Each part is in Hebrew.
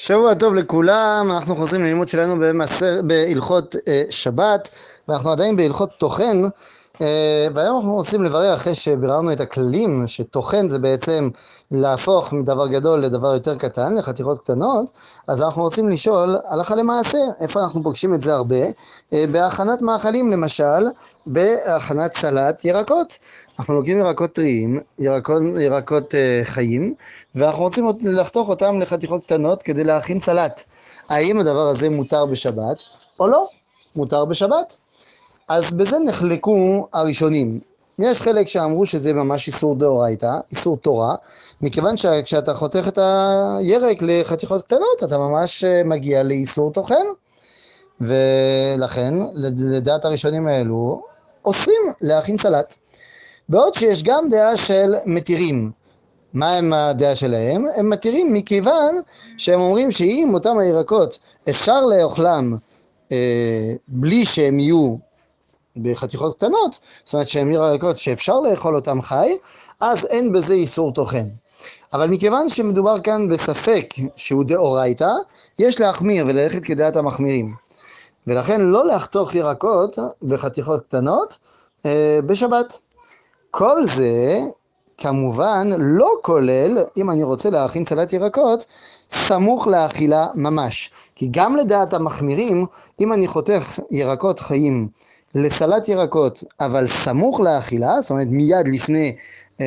שבוע טוב לכולם, אנחנו חוזרים ללימוד שלנו במסר, בהלכות אה, שבת ואנחנו עדיין בהלכות טוחן והיום אנחנו רוצים לברר אחרי שביררנו את הכללים שטוחן זה בעצם להפוך מדבר גדול לדבר יותר קטן, לחתיכות קטנות אז אנחנו רוצים לשאול הלכה למעשה איפה אנחנו פוגשים את זה הרבה? אה, בהכנת מאכלים למשל בהכנת סלט ירקות. אנחנו לוקחים ירקות טריים, ירקות, ירקות אה, חיים ואנחנו רוצים לחתוך אותם לחתיכות קטנות כדי להכין סלט. האם הדבר הזה מותר בשבת או לא? מותר בשבת אז בזה נחלקו הראשונים. יש חלק שאמרו שזה ממש איסור דאורייתא, איסור תורה, מכיוון שכשאתה חותך את הירק לחתיכות קטנות, אתה ממש אה, מגיע לאיסור טוחן, ולכן, לדעת הראשונים האלו, אוסרים להכין סלט. בעוד שיש גם דעה של מתירים. מה הם הדעה שלהם? הם מתירים מכיוון שהם אומרים שאם אותם הירקות אפשר לאוכלם אה, בלי שהם יהיו בחתיכות קטנות, זאת אומרת שהן ירקות שאפשר לאכול אותן חי, אז אין בזה איסור טוחן. אבל מכיוון שמדובר כאן בספק שהוא דאורייתא, יש להחמיר וללכת כדעת המחמירים. ולכן לא לחתוך ירקות בחתיכות קטנות אה, בשבת. כל זה כמובן לא כולל, אם אני רוצה להכין סלט ירקות, סמוך לאכילה ממש. כי גם לדעת המחמירים, אם אני חותך ירקות חיים לסלט ירקות, אבל סמוך לאכילה, זאת אומרת מיד לפני אה,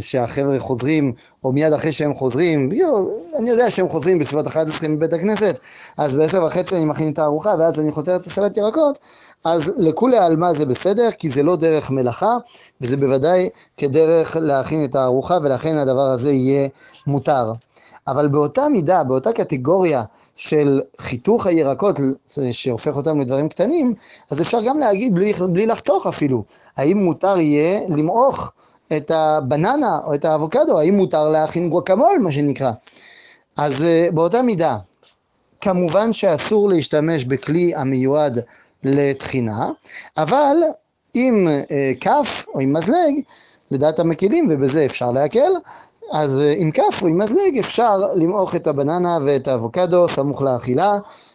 שהחבר'ה חוזרים, או מיד אחרי שהם חוזרים, יו, אני יודע שהם חוזרים בסביבות 11 מבית הכנסת, אז בעשר וחצי אני מכין את הארוחה, ואז אני חותר את הסלט ירקות, אז לכולי עלמא זה בסדר, כי זה לא דרך מלאכה, וזה בוודאי כדרך להכין את הארוחה, ולכן הדבר הזה יהיה מותר. אבל באותה מידה, באותה קטגוריה של חיתוך הירקות שהופך אותם לדברים קטנים, אז אפשר גם להגיד בלי, בלי לחתוך אפילו, האם מותר יהיה למעוך את הבננה או את האבוקדו, האם מותר להכין גואקמול מה שנקרא. אז אה, באותה מידה, כמובן שאסור להשתמש בכלי המיועד לתחינה, אבל עם אה, כף או עם מזלג, לדעת המקלים ובזה אפשר להקל, אז עם כף או עם מזלג אפשר למעוך את הבננה ואת האבוקדו סמוך לאכילה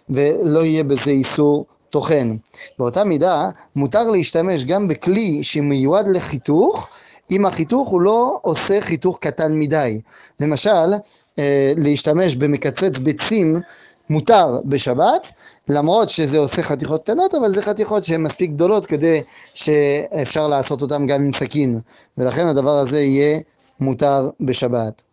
ולא יהיה בזה איסור טוחן. באותה מידה מותר להשתמש גם בכלי שמיועד לחיתוך אם החיתוך הוא לא עושה חיתוך קטן מדי. למשל, אה, להשתמש במקצץ ביצים מותר בשבת, למרות שזה עושה חתיכות קטנות, אבל זה חתיכות שהן מספיק גדולות כדי שאפשר לעשות אותן גם עם סכין, ולכן הדבר הזה יהיה מותר בשבת.